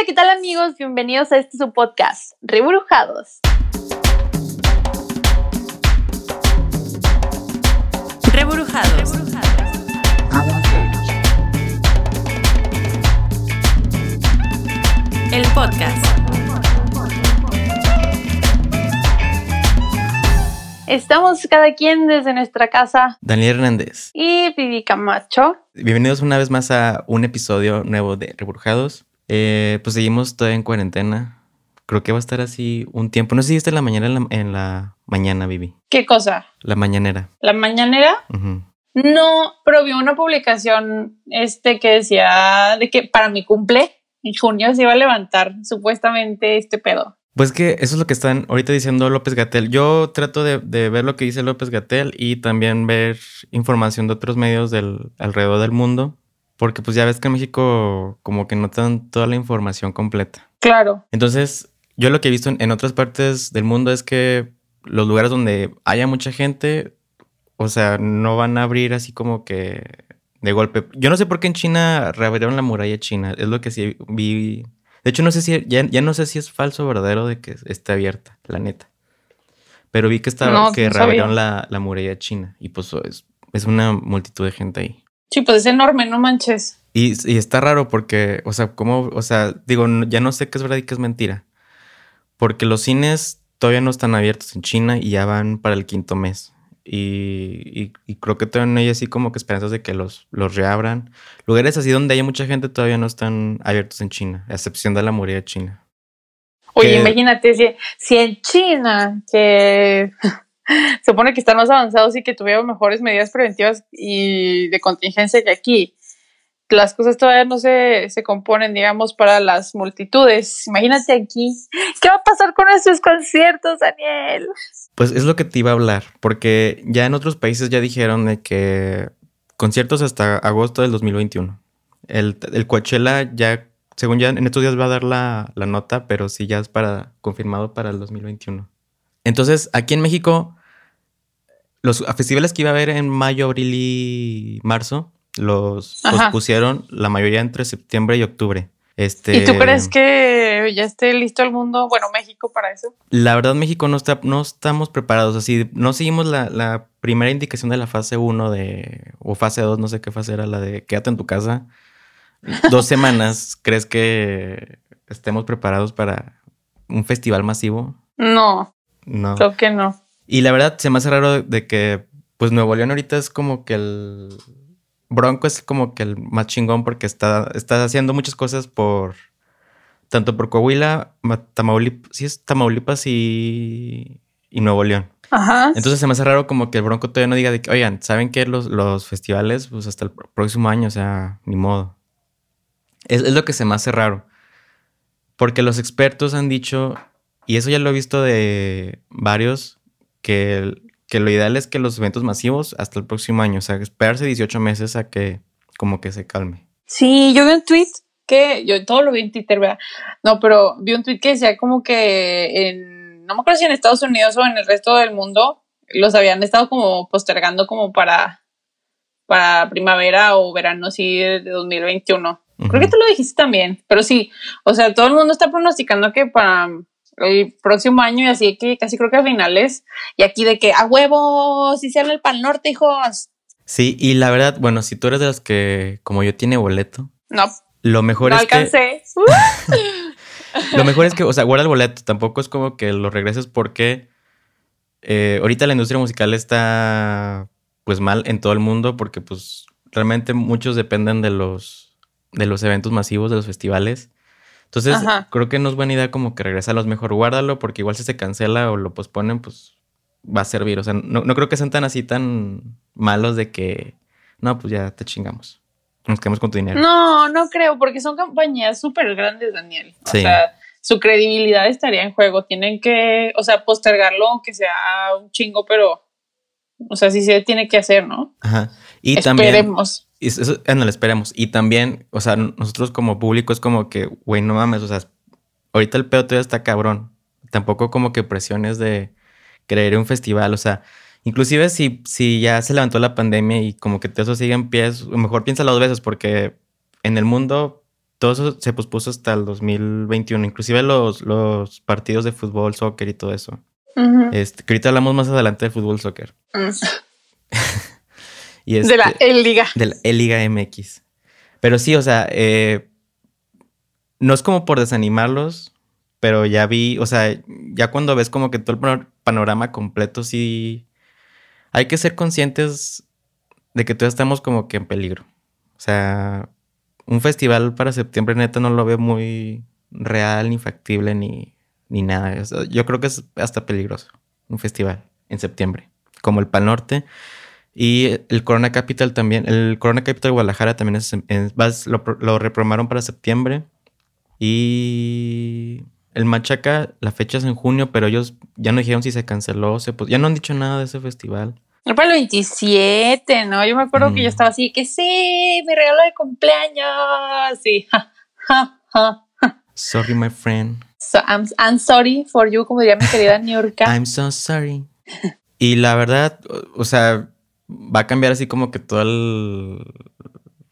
Hola, ¿qué tal amigos? Bienvenidos a este su podcast, Rebrujados. Rebrujados. El podcast. Estamos cada quien desde nuestra casa Daniel Hernández. y Vivi Camacho. Bienvenidos una vez más a un episodio nuevo de Rebrujados. Eh, pues seguimos todavía en cuarentena. Creo que va a estar así un tiempo. No sé si en la mañana en la, en la mañana, Vivi. ¿Qué cosa? La mañanera. ¿La mañanera? No, pero vi una publicación este que decía de que para mi cumple en junio se iba a levantar supuestamente este pedo. Pues que eso es lo que están ahorita diciendo López Gatel. Yo trato de, de ver lo que dice López Gatel y también ver información de otros medios del alrededor del mundo. Porque pues ya ves que en México como que no te dan toda la información completa. Claro. Entonces, yo lo que he visto en, en otras partes del mundo es que los lugares donde haya mucha gente, o sea, no van a abrir así como que de golpe. Yo no sé por qué en China reabrieron la muralla china. Es lo que sí vi. De hecho, no sé si ya, ya no sé si es falso o verdadero de que esté abierta, la neta. Pero vi que estaba No, que no reabrieron la, la muralla china y pues es, es una multitud de gente ahí. Sí, pues es enorme, no manches. Y, y está raro porque, o sea, ¿cómo? O sea, digo, ya no sé qué es verdad y qué es mentira. Porque los cines todavía no están abiertos en China y ya van para el quinto mes. Y, y- y creo que todavía no hay así como que esperanzas de que los, los reabran. Lugares así donde haya mucha gente todavía no están abiertos en China, a excepción de la muralla china. Oye, Que- imagínate si, si en China, que supone que están más avanzados y que tuvieron mejores medidas preventivas y de contingencia que aquí, las cosas todavía no se, se componen, digamos, para las multitudes. Imagínate aquí. ¿Qué va a pasar con nuestros conciertos, Daniel? Pues es lo que te iba a hablar, porque ya en otros países ya dijeron de que conciertos hasta agosto del 2021. El, el Coachella ya, según ya en estos días va a dar la, la nota, pero sí ya es para confirmado para el 2021. Entonces, aquí en México, los festivales que iba a haber en mayo, abril y marzo, los Ajá. pospusieron la mayoría entre septiembre y octubre. Este, ¿Y tú crees que ya esté listo el mundo, bueno, México para eso? La verdad, México no está, no estamos preparados. Así, no seguimos la, la primera indicación de la fase 1 de, o fase 2, no sé qué fase era, la de quédate en tu casa. Dos semanas, ¿crees que estemos preparados para un festival masivo? No, No. creo que no. Y la verdad, se me hace raro de, que, pues Nuevo León ahorita es como que el. Bronco es como que el más chingón porque está, está haciendo muchas cosas por. Tanto por Coahuila, Ma- Tamaulipas, sí es Tamaulipas y, y Nuevo León. Ajá. Entonces se me hace raro como que el Bronco todavía no diga de que, oigan, ¿saben qué? Los, los festivales, pues hasta el pr- próximo año, o sea, ni modo. Es, es lo que se me hace raro. Porque los expertos han dicho, y eso ya lo he visto de varios, que, que lo ideal es que los eventos masivos hasta el próximo año, o sea, esperarse 18 meses a que como que se calme. Sí, yo vi un tweet que yo todo lo vi en Twitter, ¿verdad? No, pero vi un tweet que decía como que en, no me acuerdo si en Estados Unidos o en el resto del mundo los habían estado como postergando como para, para primavera o verano así de, de 2021. Creo que tú lo dijiste también, pero sí, o sea, todo el mundo está pronosticando que para el próximo año y así que casi creo que a finales y aquí de que a huevo, si se habla el Pal Norte, hijos. Sí, y la verdad, bueno, si tú eres de los que, como yo, tiene boleto, No, lo mejor no es que... alcancé. Lo mejor es que, o sea, guarda el boleto. Tampoco es como que lo regreses porque eh, ahorita la industria musical está pues mal en todo el mundo porque pues realmente muchos dependen de los, de los eventos masivos, de los festivales. Entonces, Ajá. creo que no es buena idea como que regresarlos. Mejor guárdalo porque igual si se cancela o lo posponen, pues va a servir. O sea, no, no creo que sean tan así tan malos de que, no, pues ya te chingamos. Nos quedamos con tu dinero. No, no creo, porque son compañías súper grandes, Daniel. O Sí. sea, su credibilidad estaría en juego. Tienen que, o sea, postergarlo aunque sea un chingo, pero, o sea, sí se tiene que hacer, ¿no? Ajá. Y también... Y Eso, no, lo esperemos. Y también, o sea, nosotros como público es como que, güey, no mames, o sea, ahorita el pedo todavía está cabrón. Tampoco como que presiones de creer un festival, o sea, inclusive si, si ya se levantó la pandemia y como que todo eso sigue en pie, mejor piénsalo dos veces porque en el mundo todo eso se pospuso hasta el 2021, inclusive los, los partidos de fútbol, soccer y todo eso. Este, que ahorita hablamos más adelante de fútbol, soccer. Mm. Y De la este- E-Liga. de la E-Liga MX. Pero sí, o sea, eh, no es como por desanimarlos, pero ya vi, o sea, ya cuando ves como que todo el pano- panorama completo, sí, hay que ser conscientes de que todos estamos como que en peligro. O sea, un festival para septiembre neta no lo veo muy real, ni factible, ni, ni nada. O sea, yo creo que es hasta peligroso un festival en septiembre, como el Pal Norte. Y el Corona Capital también, el Corona Capital Guadalajara también es, es- lo, lo reprogramaron para septiembre. Y el Machaca, la fecha es en junio, pero ellos ya no dijeron si se canceló, se, ya no han dicho nada de ese festival. Era para el 27, ¿no? Yo me acuerdo que Mm. yo estaba así, que sí, mi regalo de cumpleaños. Sí, ja, ja, ja. Sorry, my friend. So, I'm, I'm sorry for you, como diría mi querida Niurka. I'm so sorry. Y la verdad, o sea, va a cambiar así como que todo el.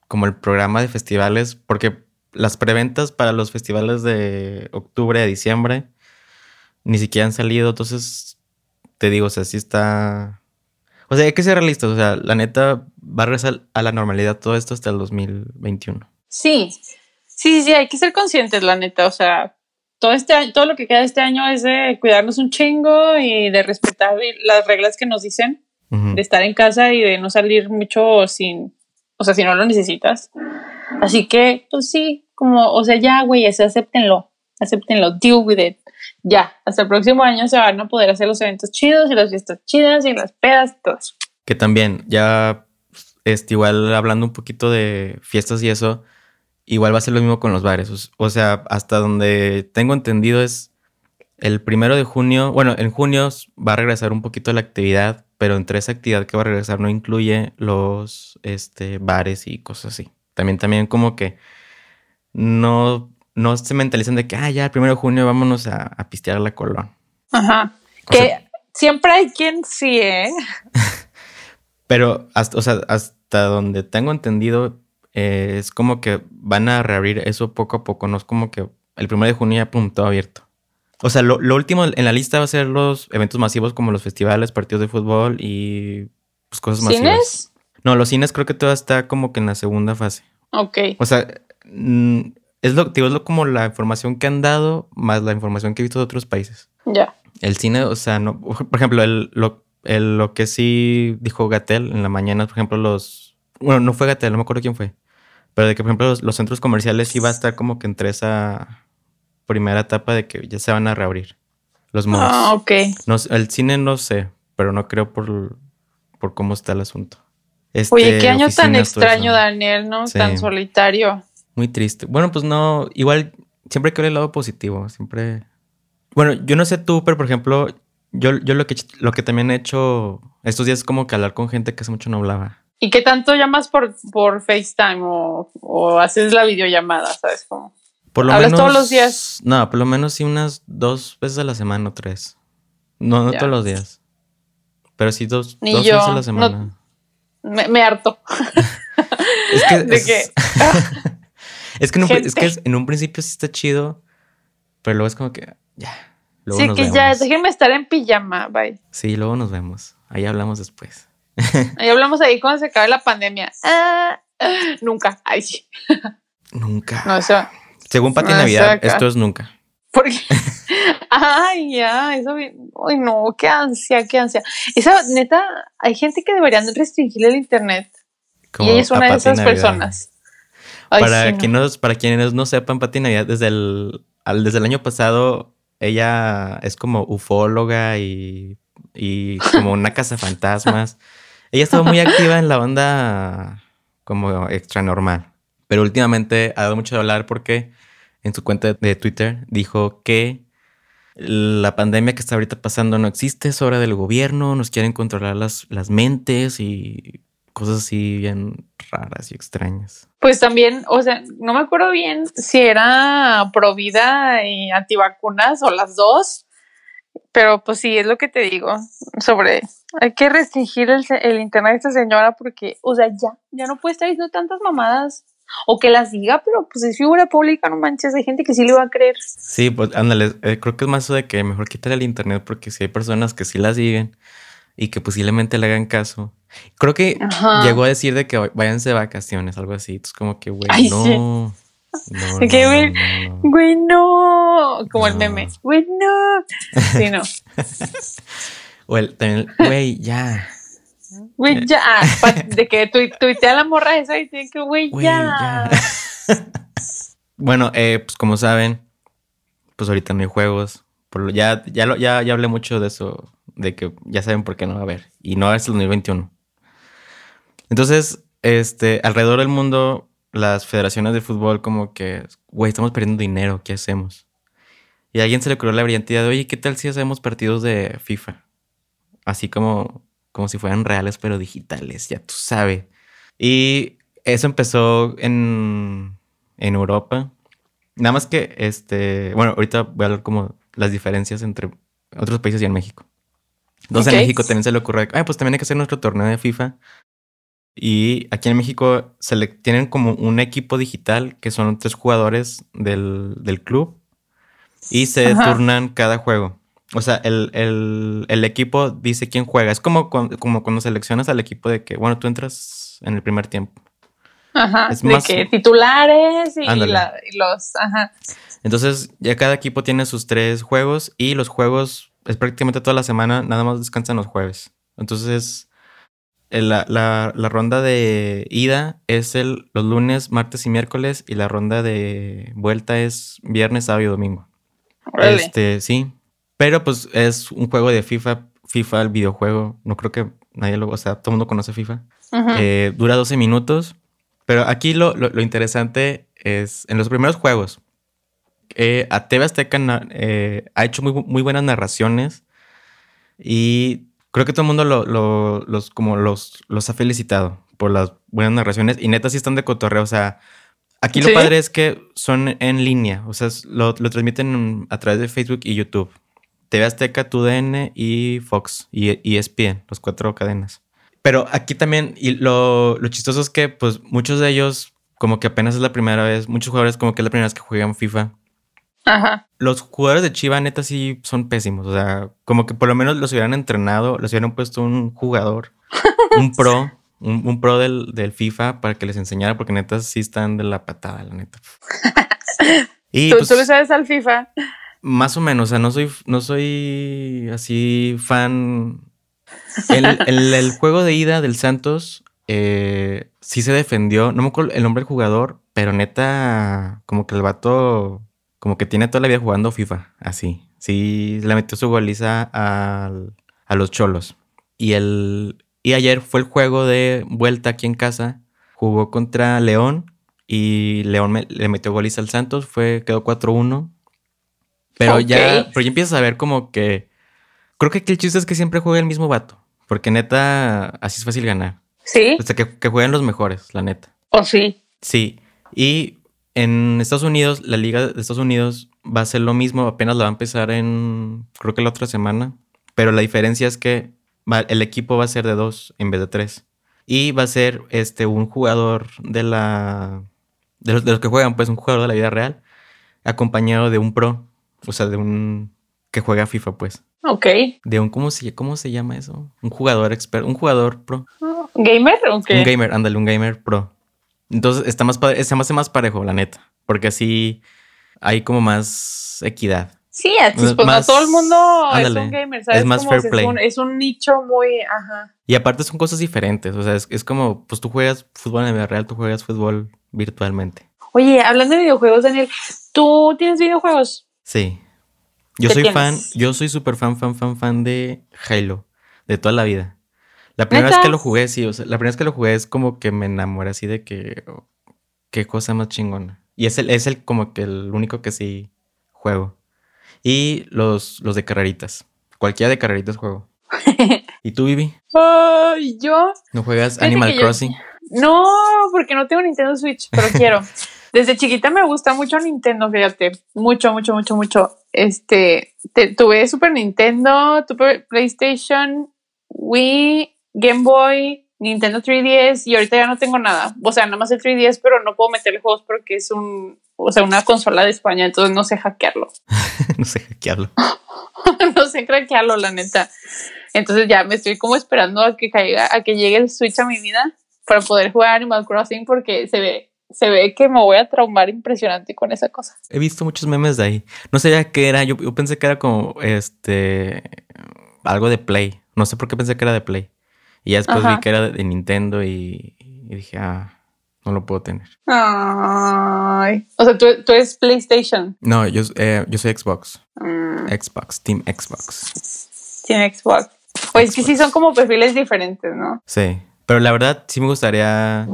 como el programa de festivales, porque las preventas para los festivales de octubre a diciembre ni siquiera han salido. Entonces, te digo, o sea, sí está. O sea, hay que ser realistas. O sea, la neta va a regresar a la normalidad todo esto hasta el 2021. Sí, sí, sí, hay que ser conscientes, la neta. O sea, todo este año, todo lo que queda este año es de cuidarnos un chingo y de respetar las reglas que nos dicen, De estar en casa y de no salir mucho sin, o sea, si no lo necesitas. Así que, pues sí, como, o sea, ya, güey, acéptenlo, acéptenlo, deal with it. Ya, hasta el próximo año se van a poder hacer los eventos chidos y las fiestas chidas y las pedas y todo eso. Que también, ya, este, igual hablando un poquito de fiestas y eso, igual va a ser lo mismo con los bares. O- O sea, hasta donde tengo entendido es el primero de junio, bueno, en junio va a regresar un poquito la actividad, pero entre esa actividad que va a regresar no incluye los este, bares y cosas así. También, también como que no, no se mentalizan de que, ah, ya, el primero de junio vámonos a, a pistear la Colón. Ajá. O Que sea- siempre hay quien sí, ¿eh? Pero hasta, o sea, hasta donde tengo entendido, eh, es como que van a reabrir eso poco a poco. No es como que el primero de junio ya pum, todo abierto. O sea, lo, lo último en la lista va a ser los eventos masivos como los festivales, partidos de fútbol y pues cosas masivas. ¿Cines? No, los cines creo que todavía está como que en la segunda fase. Ok. O sea, mm, es lo, digo, es lo como la información que han dado más la información que he visto de otros países. Ya. El cine, o sea, no, por ejemplo, el, lo, el- lo que sí dijo Gatel en la mañana, por ejemplo, los, bueno, no fue Gatel, no me acuerdo quién fue, pero de que, por ejemplo, los, los centros comerciales sí va a estar como que entre esa primera etapa de que ya se van a reabrir los malls. Ah, ok. No el cine no sé, pero no creo por, por cómo está el asunto. Oye, Este, qué año tan extraño. Daniel, ¿no? Sí. Tan solitario. Muy triste. Bueno, pues no, igual siempre que ver el lado positivo, siempre. Bueno, yo no sé tú, pero por ejemplo, yo, yo lo que lo que también he hecho estos días es como que hablar con gente que hace mucho no hablaba. ¿Y qué tanto llamas por, por FaceTime o, o haces la videollamada, sabes? Como... Por lo ¿Hablas menos. todos los días? No, por lo menos sí unas dos veces a la semana o tres. No, no Ya. todos los días. Pero sí dos, Ni dos yo, veces a la no- semana. Me, me harto. Es que. de es, que- es que en un, pri- es que Gente. en un principio sí está chido. Pero luego es como que. Ya. Luego sí, nos que vemos. ya, déjenme estar en pijama, bye. Sí, luego nos vemos. Ahí hablamos después. Ahí hablamos ahí cuando se acabe la pandemia. Ah, ah, nunca. Ay, sí. Nunca. No, eso. Según Pati No, Navidad, esto es nunca. Porque. Ay, ya, eso. Ay, no, qué ansia, qué ansia. Esa, neta, hay gente que deberían restringirle el internet. Como y ella es una de esas Navidad. personas. Ay, para, sí, no. quienes, para quienes no sepan, Pati Navidad, desde el, al- desde el año pasado, ella es como ufóloga y, y como una casa fantasmas. Ella estaba muy activa en la onda como extra normal. Pero últimamente ha dado mucho de hablar porque en su cuenta de Twitter dijo que la pandemia que está ahorita pasando no existe, es obra del gobierno, nos quieren controlar las, las mentes y cosas así bien raras y extrañas. Pues también, o sea, no me acuerdo bien si era pro vida y antivacunas o las dos, pero pues sí, es lo que te digo sobre, hay que restringir el, el internet de esta señora porque, o sea, ya, ya no puede estar diciendo tantas mamadas. O que las diga, pero pues es figura pública, no manches, hay gente que sí le va a creer. Sí, pues ándale, eh, creo que es más eso de que mejor quitarle el internet porque si hay personas que sí la siguen y que posiblemente le hagan caso. Creo que Ajá. llegó a decir de que váyanse de vacaciones, algo así. Entonces como que, güey, no. sí. No, que, güey, no, no. Güey, no. Como el meme. Güey, no. Sí, no. O el, también, el, güey, ya. Güey, ya. Pa- De que tu, tuitea la morra esa y tiene que, güey, ya. ya. bueno, eh, pues como saben, pues ahorita no hay juegos. Por ya, ya, lo- ya, ya hablé mucho de eso, de que ya saben por qué no va a haber. Y no es el 2021. Entonces, este, alrededor del mundo, las federaciones de fútbol como que, güey, estamos perdiendo dinero, ¿qué hacemos? Y a alguien se le ocurrió la brillante idea de, oye, ¿qué tal si hacemos partidos de FIFA? Así como, como si fueran reales, pero digitales, ya tú sabes. Y eso empezó en, en Europa. Nada más que, este, bueno, ahorita voy a hablar como las diferencias entre otros países y en México. Entonces en México también se le ocurre, ay, pues también hay que hacer nuestro torneo de FIFA. Y aquí en México se le tienen como un equipo digital que son tres jugadores del, del club y se Ajá. turnan cada juego. O sea, el, el- el equipo dice quién juega. Es como, como cuando seleccionas al equipo de que, bueno, tú entras en el primer tiempo. Ajá. Es de más- que titulares y, Ándale. la- y los. Ajá. Entonces, ya cada equipo tiene sus tres juegos y los juegos es prácticamente toda la semana, nada más descansan los jueves. Entonces, el- la, la- la ronda de ida es el, los lunes, martes y miércoles y la ronda de vuelta es viernes, sábado y domingo. Órale. Este, sí. Pero pues es un juego de FIFA, FIFA el videojuego. No creo que nadie lo, o sea, todo el mundo conoce FIFA. Eh, dura 12 minutos. Pero aquí lo, lo- lo interesante es en los primeros juegos. eh, a TV Azteca eh, ha hecho muy, muy buenas narraciones y creo que todo el mundo lo- lo- los, como los, los ha felicitado por las buenas narraciones y neta sí están de cotorreo. O sea, aquí lo padre es que son en línea, o sea, lo, lo transmiten a través de Facebook y YouTube. TV Azteca, TUDN y Fox y y ESPN, los cuatro cadenas. Pero aquí también, y lo, lo chistoso es que, pues, muchos de ellos, como que apenas es la primera vez, muchos jugadores como que es la primera vez que juegan FIFA. Ajá. Los jugadores de Chiva, neta, sí son pésimos. O sea, como que por lo menos los hubieran entrenado, les hubieran puesto un jugador, un pro, un, un pro del, del FIFA para que les enseñara, porque neta sí están de la patada, la neta. Y ¿Tú, pues, tú le sabes al FIFA. Más o menos, o sea, no soy, no soy así fan. El, el- juego de ida del Santos eh, sí se defendió. No me acuerdo el nombre del jugador, pero neta, como que el vato, como que tiene toda la vida jugando FIFA, así. Sí, le metió su goliza al- a los cholos. Y, el, y ayer fue el juego de vuelta aquí en casa. Jugó contra León y León le metió goliza al Santos. Fue, quedó 4-1. Pero ya, pero ya empiezas a ver como que. Creo que aquí el chiste es que siempre juega el mismo vato. Porque neta, así es fácil ganar. Sí. Sea, que, que jueguen los mejores, la neta. O sí. Sí. Y en Estados Unidos, la Liga de Estados Unidos va a ser lo mismo. Apenas la va a empezar en. Creo que la otra semana. Pero la diferencia es que va- el equipo va a ser de dos en vez de tres. Y va a ser este un jugador de la. De los, de los que juegan, pues, un jugador de la vida real. Acompañado de un pro. O sea, de un. que juega FIFA, pues. Ok. De un. ¿Cómo se, cómo se llama eso? Un jugador experto. Un jugador pro. ¿Gamer? Ok. Un gamer, ándale, un gamer pro. Entonces está más padre, se me hace más parejo, la neta. Porque así hay como más equidad. Sí, pues, pues Más- no todo el mundo ándale, es un gamer, ¿sabes? es más fair play. Es un, es un nicho muy. Ajá. Y aparte son cosas diferentes. O sea, es, es como, pues tú juegas fútbol en la vida real, tú juegas fútbol virtualmente. Oye, hablando de videojuegos, Daniel, ¿tú tienes videojuegos? Sí. Yo ¿Qué soy tienes? fan, yo soy súper fan, fan, fan, fan de Halo. De toda la vida. La primera ¿Neta? vez que lo jugué, sí, o sea, la primera vez que lo jugué es como que me enamoré así de que oh, qué cosa más chingona. Y es el, es el como que el único que sí juego. Y los, los de carreritas. Cualquiera de carreritas juego. ¿Y tú, Vivi? Ay, yo. ¿No juegas Animal yo- Crossing? No, porque no tengo Nintendo Switch, pero quiero. Desde chiquita me gusta mucho Nintendo, fíjate. Mucho, mucho, mucho, mucho. Este, te- tuve Super Nintendo, tuve PlayStation, Wii, Game Boy, Nintendo 3DS y ahorita ya no tengo nada. O sea, nada más el 3DS, pero no puedo meterle juegos porque es un, o sea, una consola de España, entonces no sé hackearlo. no sé hackearlo. no sé hackearlo, la neta. Entonces ya me estoy como esperando a que caiga, a que llegue el Switch a mi vida para poder jugar Animal Crossing porque se ve, se ve que me voy a traumar impresionante con esa cosa. He visto muchos memes de ahí. No sabía qué era. Yo, yo pensé que era como este algo de Play. No sé por qué pensé que era de Play. Y ya después vi que era de Nintendo y, y, dije, ah, no lo puedo tener. Ay. O sea, ¿tú, tú eres PlayStation. No, yo, eh, yo soy Xbox. Mm. Xbox, Team Xbox. Team Xbox. Pues que sí son como perfiles diferentes, ¿no? Sí. Pero la verdad, sí me gustaría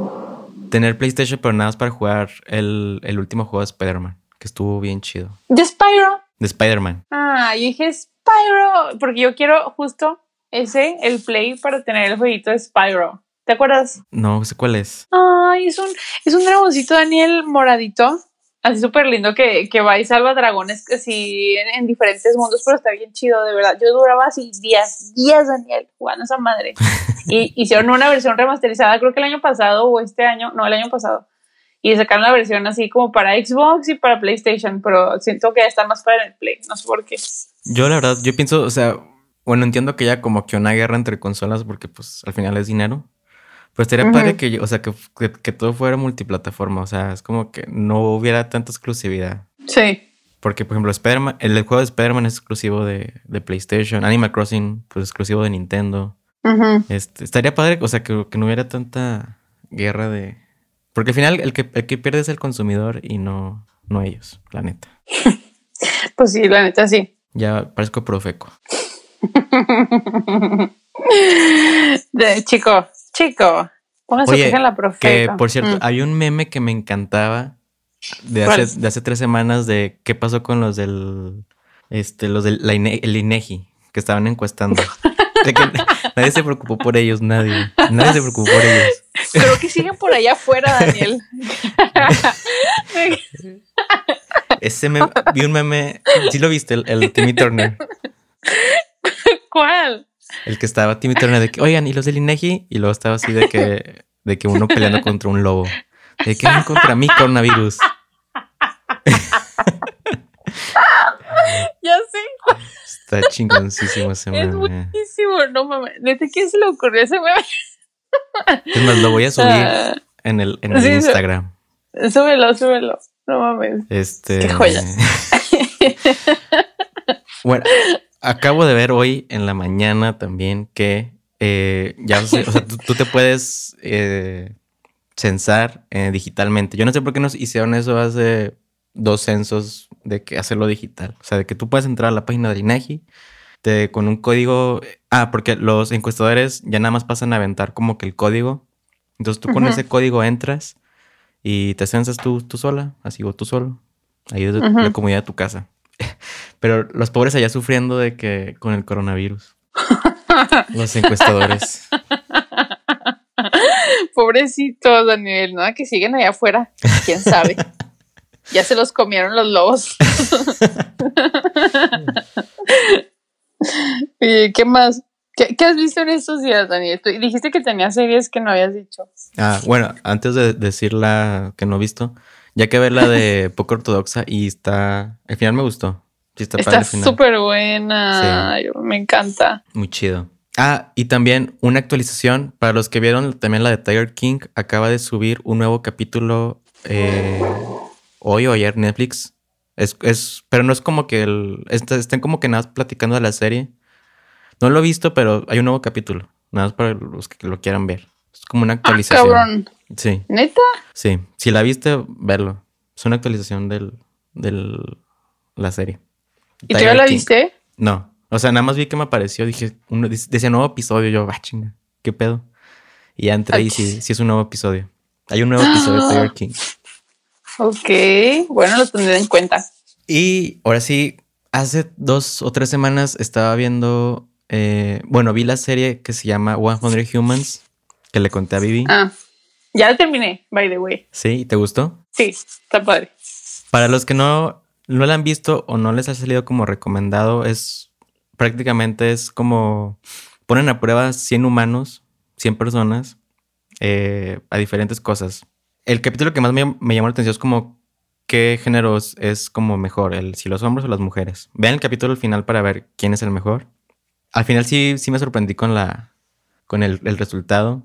tener PlayStation, pero nada más para jugar el, el último juego de Spider-Man, que estuvo bien chido. ¿De Spyro? De Spider-Man. Ah, yo dije Spyro, porque yo quiero justo ese, el Play, para tener el jueguito de Spyro. ¿Te acuerdas? No sé cuál es. Ay, es un, es un dragoncito Daniel moradito así súper lindo que, que va y salva dragones así en, en, diferentes mundos, pero está bien chido, de verdad. Yo duraba así días, días, Daniel, jugando esa madre. Y hicieron una versión remasterizada, creo que el año pasado o este año, no, el año pasado. Y sacaron la versión así como para Xbox y para PlayStation, pero siento que está más para el Play, no sé por qué. Yo la verdad, yo pienso, o sea, bueno, entiendo que ya como que una guerra entre consolas porque pues al final es dinero. Pues estaría padre que, o sea, que, que, todo fuera multiplataforma. O sea, es como que no hubiera tanta exclusividad. Sí. Porque, por ejemplo, Spider el, juego de Spider-Man es exclusivo de, de, PlayStation. Animal Crossing, pues exclusivo de Nintendo. Este, estaría padre, o sea, que, que, no hubiera tanta guerra de. Porque al final el que, el que pierde es el consumidor y no, no ellos, la neta. pues sí, la neta sí. Ya parezco profeco. de, chico, Chico, póngase en la profeta. Que por cierto, mm. hay un meme que me encantaba de hace, de hace tres semanas de qué pasó con los del este, los del la el INEGI que estaban encuestando. nadie se preocupó por ellos, nadie. Nadie se preocupó por ellos. Creo que siguen por allá afuera, Daniel. Ese meme, vi un meme, sí lo viste, el, el Timmy Turner. ¿Cuál? El que estaba Timmy Turner de que, oigan, ¿y los del INEGI? Y luego estaba así de que, de que uno peleando contra un lobo. De que contra mí, coronavirus. ya sé. Está chingoncísimo ese meme. Es buenísimo, no mames. ¿Desde quién se le ocurrió ese meme? Es más, lo voy a subir en el, en el Instagram. Súbelo, súbelo. No mames. Este. Qué joya. bueno, acabo de ver hoy en la mañana también que eh, ya, o sea, tú, te puedes eh, censar eh, digitalmente. Yo no sé por qué nos hicieron eso hace dos censos de que hacerlo digital. O sea, de que tú puedes entrar a la página del INEGI te, con un código. Ah, porque los encuestadores ya nada más pasan a aventar como que el código. Entonces tú con ese código entras y te censas tú, tú sola, así o tú solo. Ahí desde la comunidad de tu casa. Pero los pobres allá sufriendo de que con el coronavirus. los encuestadores. Pobrecitos, Daniel, nada que siguen allá afuera. Quién sabe. ya se los comieron los lobos. ¿Y qué más? ¿Qué, has visto en estos días, Daniel? dijiste que tenías series que no habías dicho. Ah, bueno, antes de decir la que no he visto, ya que ver la de poco ortodoxa y está. Al final me gustó. Sí, está súper buena. Me encanta. Muy chido. Ah, y también una actualización para los que vieron también la de Tiger King. Acaba de subir un nuevo capítulo eh, hoy o ayer Netflix. Es, es, pero no es como que el, estén como que nada platicando de la serie. No lo he visto, pero hay un nuevo capítulo. Nada más para los que lo quieran ver. Es como una ah, actualización. cabrón. Sí. ¿Neta? Sí. Si la viste, verlo. Es una actualización del, del la serie. ¿Y tú ya la viste? No. O sea, nada más vi que me apareció. Dije, uno, decía nuevo episodio. Yo, ah, chinga, ¿qué pedo? Y ya entré y sí, sí es un nuevo episodio. Hay un nuevo episodio de Tiger King. Ok, bueno, lo tendré en cuenta. Y ahora sí, hace dos o tres semanas estaba viendo, eh, bueno, vi la serie que se llama 100 Humans, que le conté a Vivi. Ah, ya la terminé, by the way. ¿Sí? ¿Te gustó? Sí, está padre. Para los que no no la han visto o no les ha salido como recomendado, es prácticamente es como ponen a prueba 100 humanos 100 personas eh, a diferentes cosas. El capítulo que más me, me llamó la atención es como qué géneros es como mejor, el, si los hombres o las mujeres. Vean el capítulo al final para ver quién es el mejor. Al final sí, sí me sorprendí con, la, con el, el resultado.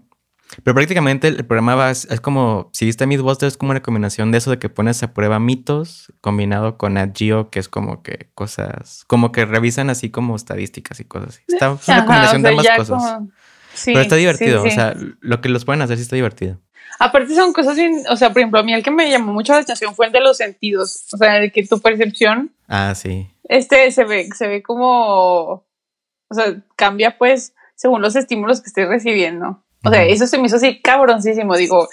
Pero prácticamente el programa va, es, es como, si viste Mythbusters, es como una combinación de eso de que pones a prueba mitos combinado con Nat Geo, que es como que cosas, como que revisan así como estadísticas y cosas así. Está es una Ajá, combinación o sea, de ambas cosas. como- Sí, Pero está divertido, sí, sí. o sea, lo que los pueden hacer sí está divertido. Aparte son cosas bien, o sea, por ejemplo, a mí el que me llamó mucho la atención fue el de los sentidos, o sea, de que tu percepción, Ah, sí. este se ve, se ve como, o sea, cambia pues según los estímulos que estés recibiendo. O sea, eso se me hizo así cabroncísimo, digo,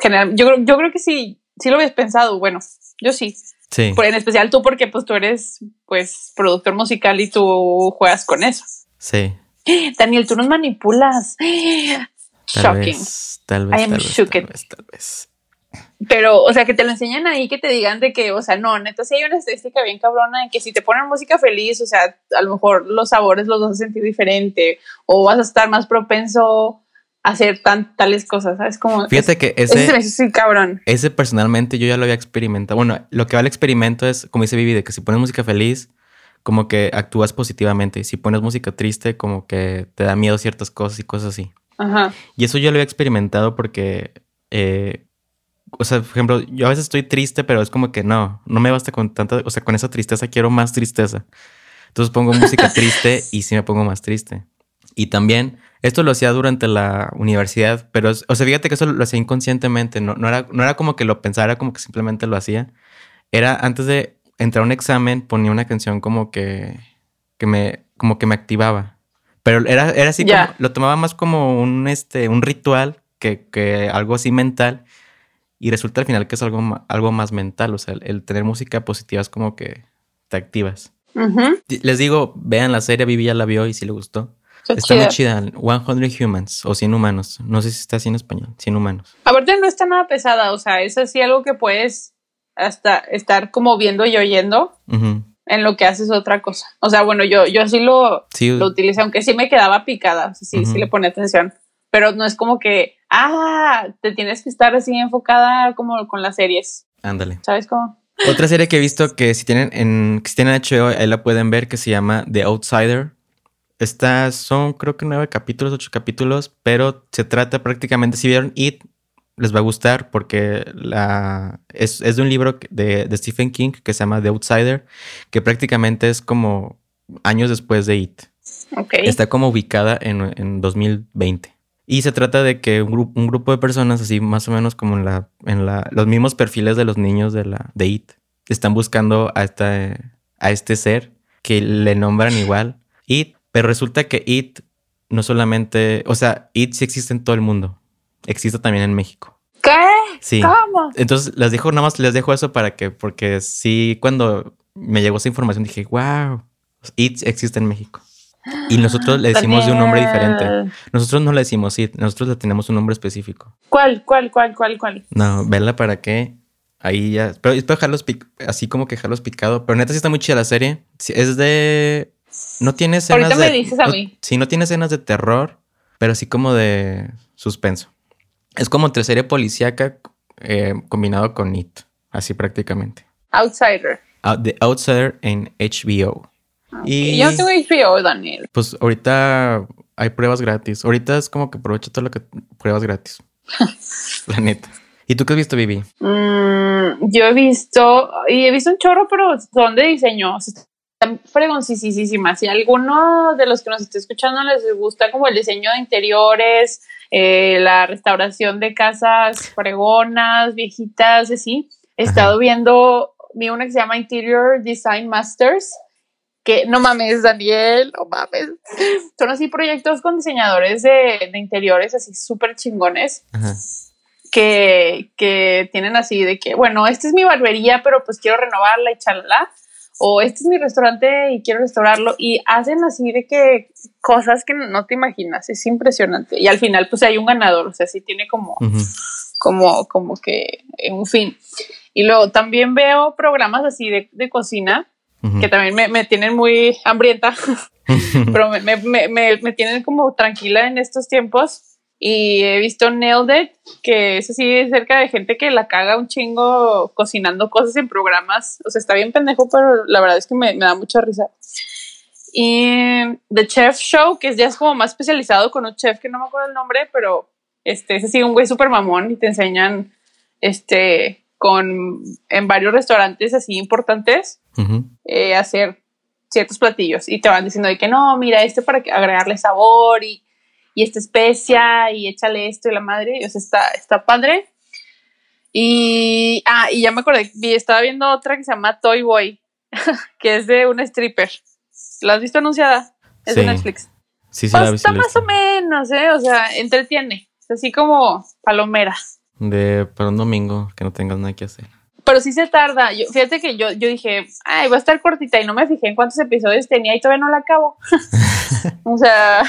general, yo, creo- yo creo que sí, sí lo habías pensado, bueno, yo sí, Sí. Por- en especial tú porque pues tú eres pues productor musical y tú juegas con eso. Sí. Daniel, tú nos manipulas. Tal Shocking. vez. Tal vez. I am Tal vez, tal vez, tal vez. Pero, o sea, que te lo enseñan ahí, que te digan de que, o sea, no, neta, sí hay una estadística bien cabrona de que si te ponen música feliz, o sea, a lo mejor los sabores los vas a sentir diferente o vas a estar más propenso a hacer tan, tales cosas, ¿sabes? Como, Fíjate que ese, ese hizo así cabrón. ese personalmente yo ya lo había experimentado. Bueno, lo que va al experimento es, como dice Vivi, de que si pones música feliz, como que actúas positivamente. Si pones música triste, como que te da miedo ciertas cosas y cosas así. Ajá. Y eso yo lo había experimentado porque, eh, o sea, por ejemplo, yo a veces estoy triste, pero es como que no, no me basta con tanta, o sea, con esa tristeza quiero más tristeza. Entonces pongo música triste y sí me pongo más triste. Y también, esto lo hacía durante la universidad, pero, o sea, fíjate que eso lo hacía inconscientemente, no, no, era, no era como que lo pensara, como que simplemente lo hacía. Era antes de entrar a un examen, ponía una canción como que, que me, como que me activaba. Pero era, era así como, lo tomaba más como un, este, un ritual que, que algo así mental. Y resulta al final que es algo, algo más mental. O sea, el, el tener música positiva es como que te activas. Les digo, vean la serie, Vivi ya la vio y si le gustó. Está Está muy chida. chida. 100 Humans o 100 Humanos. No sé si está así en español. 100 Humanos. Aparte no está nada pesada, o sea, es así algo que puedes hasta estar como viendo y oyendo en lo que haces otra cosa. O sea, bueno, yo, yo así lo, Sí, lo utilicé, aunque sí me quedaba picada, o sea, sí, sí le pone atención, pero no es como que, ah, te tienes que estar así enfocada como con las series, ándale. ¿sabes cómo? Otra serie que he visto que si tienen en, que si tienen HBO, ahí la pueden ver, que se llama The Outsider. Estas son creo que nueve capítulos, ocho capítulos, pero se trata prácticamente, si vieron It, les va a gustar porque la, es, es de un libro de, de Stephen King que se llama The Outsider, que prácticamente es como años después de It. Está como ubicada en, en 2020. Y se trata de que un, gru- un grupo de personas, así más o menos como en, la, en la, los mismos perfiles de los niños de, la, de IT, están buscando a, esta, a este ser que le nombran igual IT, pero resulta que IT no solamente, o sea, IT sí existe en todo el mundo, existe también en México. ¿Qué? Sí. ¿Cómo? Entonces les dejo, nada más les dejo eso para que, porque sí, cuando me llegó esa información dije, wow, IT existe en México. Y nosotros le decimos de un nombre diferente. Nosotros no le decimos IT, nosotros le tenemos un nombre específico. ¿Cuál, cuál, cuál, cuál, cuál? No, verla para qué. Ahí ya. Pero espero dejarlos así como que dejarlos picado. Pero neta sí está muy chida la serie. Es de. No tiene escenas Ahorita de. me dices a no- mí. Sí, no tiene escenas de terror, pero sí como de suspenso. Es como entre serie policíaca eh, combinado con IT. Así prácticamente. Outsider. Ah, The Outsider en HBO. Y Yo tengo HBO, Daniel. pues ahorita hay pruebas gratis. Ahorita es como que aprovecha todo lo que pruebas gratis. la neta. ¿Y tú qué has visto, Vivi? Mm, yo he visto, y he visto un chorro, pero son de diseño. o sea, Están fregoncísimas. Si alguno de los que nos esté escuchando les gusta como el diseño de interiores, eh, la restauración de casas fregonas, viejitas, así, he Ajá. estado viendo, vi una que se llama Interior Design Masters, que no mames, Daniel, no mames. Son así proyectos con diseñadores de, de interiores así súper chingones Ajá. que, que tienen así de que, bueno, esta es mi barbería, pero pues quiero renovarla y chalala. O este es mi restaurante y quiero restaurarlo. Y hacen así de que cosas que no te imaginas. Es impresionante. Y al final, pues hay un ganador. O sea, sí tiene como, Ujú. como, como que un fin. Y luego también veo programas así de, de cocina Ujú. que también me, me tienen muy hambrienta. pero me, me, me, me, tienen como tranquila en estos tiempos. Y he visto Nailed It, que es así cerca de gente que la caga un chingo cocinando cosas en programas. O sea, está bien pendejo, pero la verdad es que me, me da mucha risa. Y The Chef Show, que ya es como más especializado con un chef que no me acuerdo el nombre, pero este es así un güey súper mamón y te enseñan este con en varios restaurantes así importantes eh, hacer ciertos platillos y te van diciendo de que no, mira, este para agregarle sabor y, y esta especia y échale esto y la madre, o sea, está, está padre. Y, ah, y ya me acordé, estaba viendo otra que se llama Toy Boy, que es de una stripper. ¿La has visto anunciada? Es de Netflix. Sí, sí, la Está más o menos, ¿eh? O sea, entretiene. Es así como palomera. De para un domingo que no tengas nada que hacer. Pero sí se tarda. Yo, fíjate que yo, yo dije, ay, va a estar cortita y no me fijé en cuántos episodios tenía y todavía no la acabo. o sea.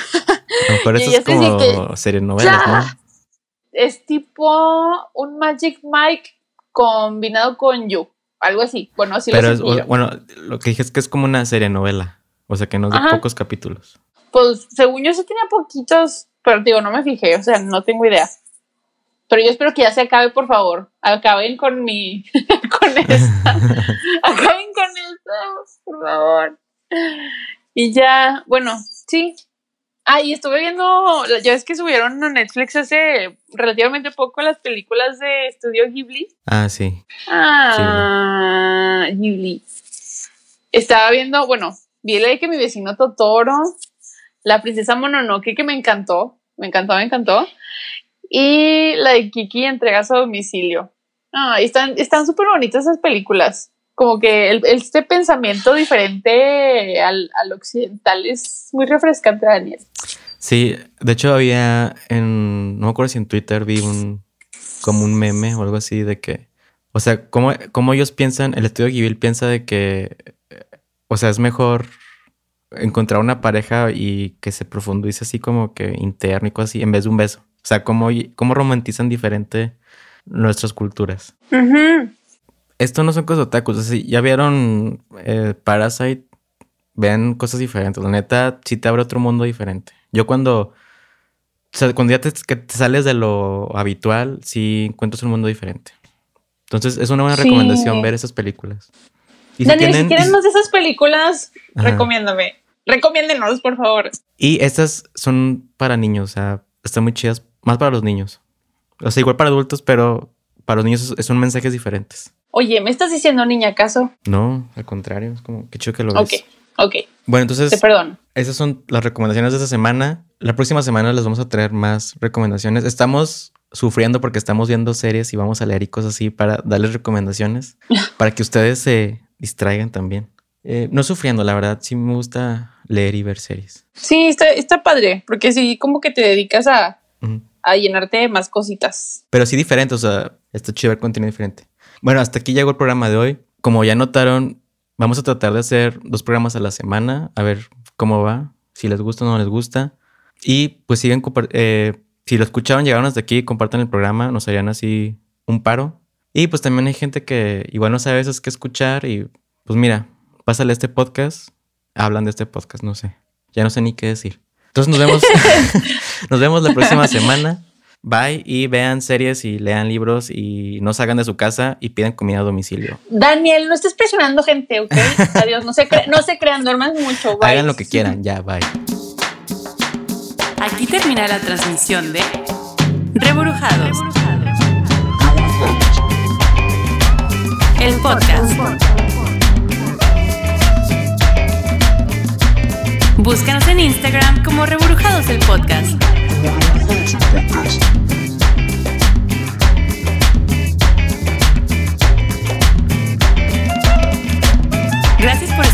Pero eso es como serie novela, ¿no? Es tipo un Magic Mike combinado con You. Algo así. Bueno, así Pero lo bueno, lo que dije es que es como una serie novela. O sea que no es de pocos capítulos. Pues según yo sí tenía poquitos, pero digo, no me fijé, o sea, no tengo idea. Pero yo espero que ya se acabe, por favor. Acaben con mi. con esta. Acaben con esta, por favor. Y ya, bueno, sí. Ah, y estuve viendo. Ya ves que subieron a Netflix hace relativamente poco las películas de Estudio Ghibli. Ah, sí. Ah, Ghibli. Estaba viendo, bueno, vi la de que mi vecino Totoro, la princesa Mononoke, que me encantó. Me encantó, me encantó. Y la de Kiki entregas a domicilio. Ah, están están súper bonitas esas películas. Como que este pensamiento diferente al, occidental es muy refrescante, Daniel. Sí, de hecho había en, no me acuerdo si en Twitter vi un, como un meme o algo así de que, o sea, como, como ellos piensan, el estudio Ghibli piensa de que, o sea, es mejor encontrar una pareja y que se profundice así como que interno y cosas así, en vez de un beso. O sea, cómo, cómo romantizan diferente nuestras culturas. Esto no son cosas otakus. ya vieron eh, Parasite, vean cosas diferentes. La neta, sí te abre otro mundo diferente. Yo cuando, o sea, cuando ya te, sales de lo habitual, sí encuentras un mundo diferente. Entonces, es una buena recomendación ver esas películas. Y si, tienen, si más de esas películas, recomiéndame. Recomiéndenos, por favor. Y estas son para niños, o sea, están muy chidas más para los niños. O sea, igual para adultos, pero para los niños son mensajes diferentes. Oye, ¿me estás diciendo niña acaso? No, al contrario, es como que chido que lo ves. Ok, ok. Bueno, entonces. Te perdono. Esas son las recomendaciones de esta semana. La próxima semana les vamos a traer más recomendaciones. Estamos sufriendo porque estamos viendo series y vamos a leer y cosas así para darles recomendaciones para que ustedes se distraigan también. Eh, no sufriendo, la verdad, sí me gusta leer y ver series. Sí, está, está padre, porque sí, como que te dedicas a, a llenarte más cositas. Pero sí diferente, o sea, está chido ver contenido diferente. Bueno, hasta aquí llegó el programa de hoy. Como ya notaron, vamos a tratar de hacer dos programas a la semana, a ver cómo va, si les gusta o no les gusta. Y pues siguen, eh, si lo escucharon, llegaron hasta aquí, compartan el programa, nos harían así un paro. Y pues también hay gente que igual no sabe veces qué escuchar y pues mira, pásale este podcast, hablan de este podcast, no sé, ya no sé ni qué decir. Entonces nos vemos, nos vemos la próxima semana. Bye y vean series y lean libros y no salgan de su casa y pidan comida a domicilio. Daniel, no estés presionando gente, ¿ok? Adiós, no se, no se crean, duerman mucho. Bye. Hagan lo que quieran, ya, bye. Aquí termina la transmisión de Reburujados. El podcast. Búscanos en Instagram como Reburujados el Podcast. Gracias por